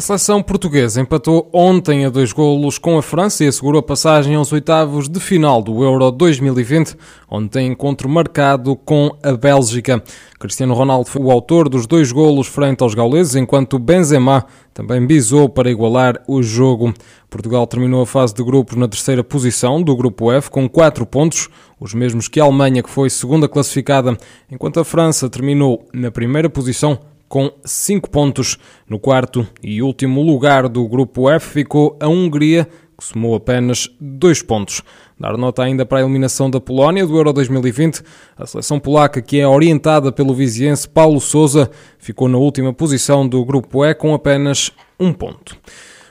A seleção portuguesa empatou ontem a dois golos com a França e assegurou a passagem aos oitavos de final do Euro 2020, onde tem encontro marcado com a Bélgica. Cristiano Ronaldo foi o autor dos dois golos frente aos gauleses, enquanto Benzema também bisou para igualar o jogo. Portugal terminou a fase de grupos na terceira posição do grupo F com quatro pontos, os mesmos que a Alemanha, que foi segunda classificada, enquanto a França terminou na primeira posição com 5 pontos. No quarto e último lugar do grupo F ficou a Hungria, que somou apenas 2 pontos. Dar nota ainda para a eliminação da Polónia do Euro 2020. A seleção polaca, que é orientada pelo viziense Paulo Sousa, ficou na última posição do grupo E com apenas um ponto.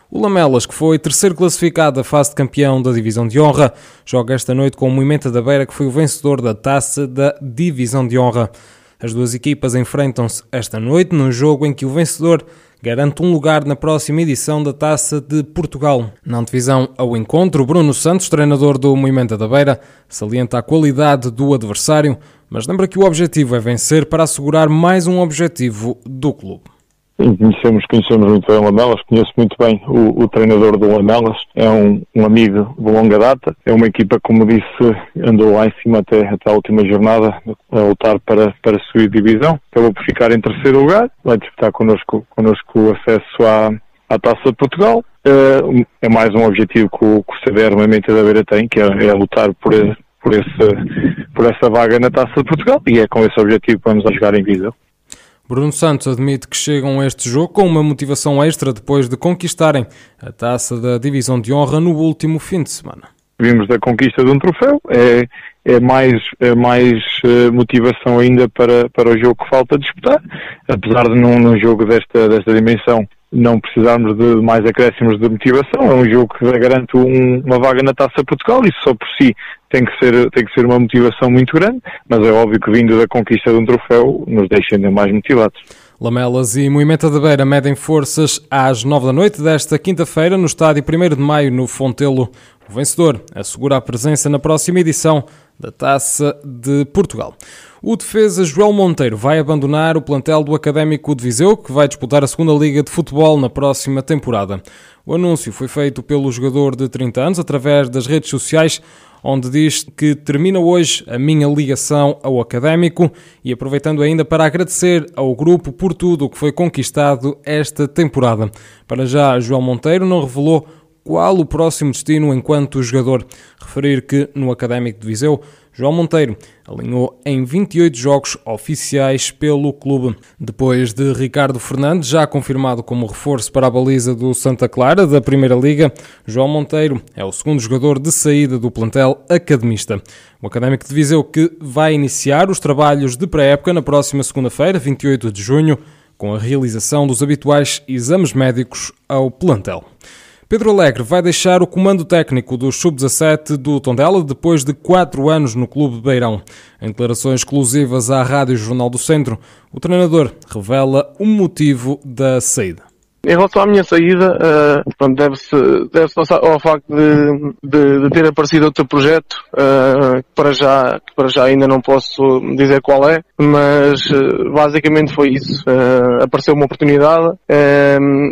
O Lamelas, que foi terceiro classificado da fase de campeão da Divisão de Honra, joga esta noite com o Moimenta da Beira, que foi o vencedor da taça da Divisão de Honra. As duas equipas enfrentam-se esta noite num jogo em que o vencedor garante um lugar na próxima edição da Taça de Portugal. Na divisão ao encontro, Bruno Santos, treinador do Moimenta da Beira, salienta a qualidade do adversário, mas lembra que o objetivo é vencer para assegurar mais um objetivo do clube. Conhecemos, conhecemos muito bem o Lamelas, conheço muito bem o, o treinador do Lamelas, é um, um, amigo de longa data, é uma equipa, como disse, andou lá em cima até, até a última jornada a lutar para, para subir divisão, acabou por ficar em terceiro lugar, vai disputar connosco, connosco o acesso à, à Taça de Portugal, uh, é mais um objetivo que o, que o Mamenta da Beira tem, que é, é lutar por, por, esse, por essa vaga na Taça de Portugal, e é com esse objetivo que vamos a jogar em Viseu. Bruno Santos admite que chegam a este jogo com uma motivação extra depois de conquistarem a taça da Divisão de Honra no último fim de semana. Vimos da conquista de um troféu, é, é mais, é mais uh, motivação ainda para, para o jogo que falta disputar, apesar de num, num jogo desta, desta dimensão não precisarmos de mais acréscimos de motivação. É um jogo que garante um, uma vaga na Taça Portugal. Isso só por si tem que, ser, tem que ser uma motivação muito grande, mas é óbvio que vindo da conquista de um troféu nos deixa ainda mais motivados. Lamelas e Moimenta de Beira medem forças às nove da noite desta quinta-feira no estádio 1 de Maio, no Fontelo. O vencedor assegura a presença na próxima edição da Taça de Portugal. O defesa João Monteiro vai abandonar o plantel do Académico de Viseu, que vai disputar a segunda Liga de Futebol na próxima temporada. O anúncio foi feito pelo jogador de 30 anos através das redes sociais, onde diz que termina hoje a minha ligação ao Académico e aproveitando ainda para agradecer ao grupo por tudo o que foi conquistado esta temporada. Para já, João Monteiro não revelou qual o próximo destino enquanto jogador. Referir que no Académico de Viseu, João Monteiro alinhou em 28 jogos oficiais pelo clube. Depois de Ricardo Fernandes, já confirmado como reforço para a baliza do Santa Clara da Primeira Liga, João Monteiro é o segundo jogador de saída do plantel academista. O Académico de Viseu que vai iniciar os trabalhos de pré-época na próxima segunda-feira, 28 de junho, com a realização dos habituais exames médicos ao plantel. Pedro Alegre vai deixar o comando técnico do Sub-17 do Tondela depois de quatro anos no Clube Beirão. Em declarações exclusivas à Rádio Jornal do Centro, o treinador revela o motivo da saída. Em relação à minha saída, uh, deve-se deve ao facto de, de, de, ter aparecido outro projeto, uh, que, para já, que para já ainda não posso dizer qual é, mas uh, basicamente foi isso. Apareceu uma oportunidade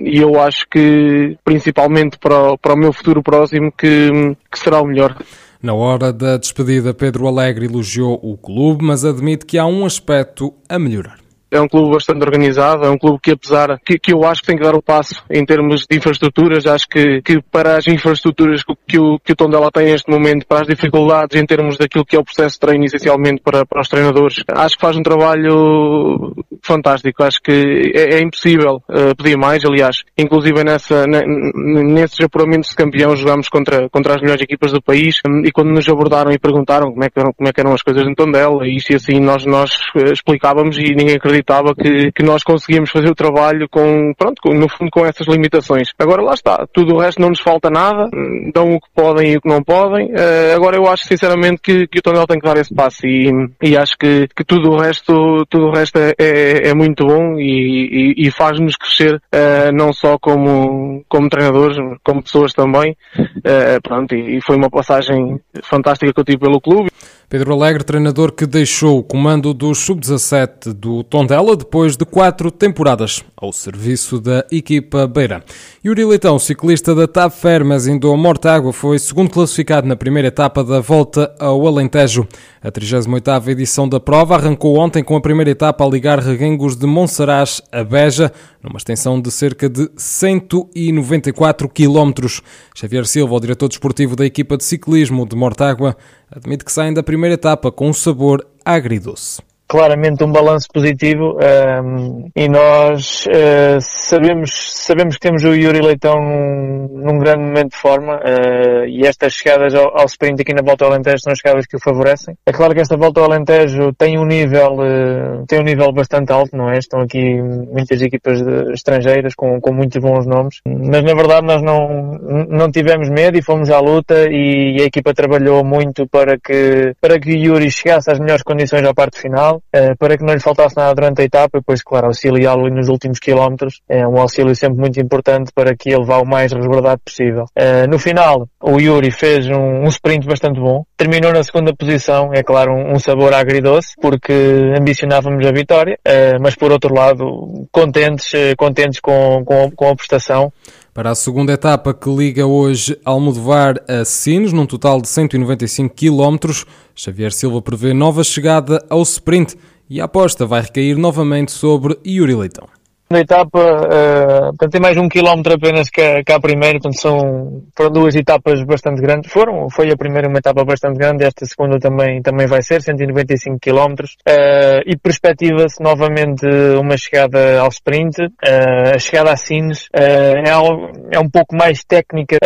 e eu acho que, principalmente para, o, para o meu futuro próximo, que, que será o melhor. Na hora da despedida, Pedro Alegre elogiou o clube, mas admite que há um aspecto a melhorar é um clube bastante organizado, é um clube que apesar que, que eu acho que tem que dar o passo em termos de infraestruturas, acho que, que para as infraestruturas que, que, o, que o Tondela tem neste momento, para as dificuldades em termos daquilo que é o processo de treino essencialmente para, para os treinadores, acho que faz um trabalho fantástico, acho que é, é impossível uh, pedir mais, aliás, inclusive nessa, nesses apuramentos de campeão jogámos contra, contra as melhores equipas do país um, e quando nos abordaram e perguntaram como é que, como é que eram as coisas no Tondela e isso e assim nós, nós uh, explicávamos e ninguém acreditava acreditava que, que nós conseguíamos fazer o trabalho com, pronto, com, no fundo com essas limitações. Agora lá está, tudo o resto não nos falta nada, dão o que podem e o que não podem. Uh, agora eu acho sinceramente que, que o Tondela tem que dar esse passo e, e acho que, que tudo o resto, tudo o resto é, é, é muito bom e, e, e faz-nos crescer uh, não só como, como treinadores, como pessoas também. Uh, pronto, e, e foi uma passagem fantástica que eu tive pelo clube. Pedro Alegre, treinador que deixou o comando do Sub-17 do Tondela depois de quatro temporadas ao serviço da equipa Beira. Yuri Leitão, ciclista da TAP Fermas indo a Mortágua, foi segundo classificado na primeira etapa da volta ao Alentejo. A 38ª edição da prova arrancou ontem com a primeira etapa a ligar Reguengos de Monsaraz a Beja, numa extensão de cerca de 194 quilómetros. Xavier Silva, o diretor desportivo da equipa de ciclismo de Mortágua, admite que saem da primeira etapa com um sabor agridoce claramente um balanço positivo um, e nós uh, sabemos, sabemos que temos o Yuri Leitão num, num grande momento de forma uh, e estas chegadas ao, ao, sprint aqui na Volta ao Alentejo são as chegadas que o favorecem. É claro que esta Volta ao Alentejo tem um nível, uh, tem um nível bastante alto, não é? Estão aqui muitas equipas estrangeiras com, com muitos bons nomes, mas na verdade nós não, não tivemos medo e fomos à luta e a equipa trabalhou muito para que, para que o Yuri chegasse às melhores condições à parte final uh, para que não lhe faltasse nada durante a etapa e depois, claro, auxiliá-lo nos últimos quilómetros. É um auxílio sempre muito importante para que ele vá o mais resguardado possível. Uh, no final, o Yuri fez um, um, sprint bastante bom. Terminou na segunda posição, é claro, um, um sabor agridoce, porque ambicionávamos a vitória, uh, mas por outro lado, contentes, contentes com, com, com a prestação. Para a segunda etapa que liga hoje Almodovar a Sines, num total de 195 km, Xavier Silva prevê nova chegada ao sprint e a aposta vai recair novamente sobre Yuri Leitão na etapa, uh, portanto, tem mais um quilómetro apenas que a, que a primeira, portanto, são, foram duas etapas bastante grandes. Foram, foi a primeira uma etapa bastante grande, esta segunda também, também vai ser, 195 quilómetros, uh, e perspectiva-se novamente uma chegada ao sprint, uh, a chegada a Sines, uh, é, é um pouco mais técnica,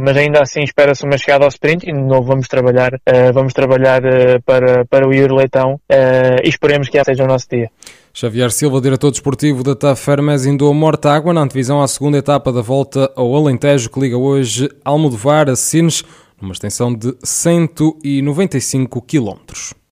mas ainda assim espera-se uma chegada ao sprint, e de novo vamos trabalhar, vamos trabalhar para, para o Iur Leitão, e esperemos que seja o nosso dia. Xavier Silva, diretor desportivo da TAF Fermes, indou morta água na antevisão à segunda etapa da volta ao Alentejo, que liga hoje Almodovar a Sines, numa extensão de 195 quilómetros.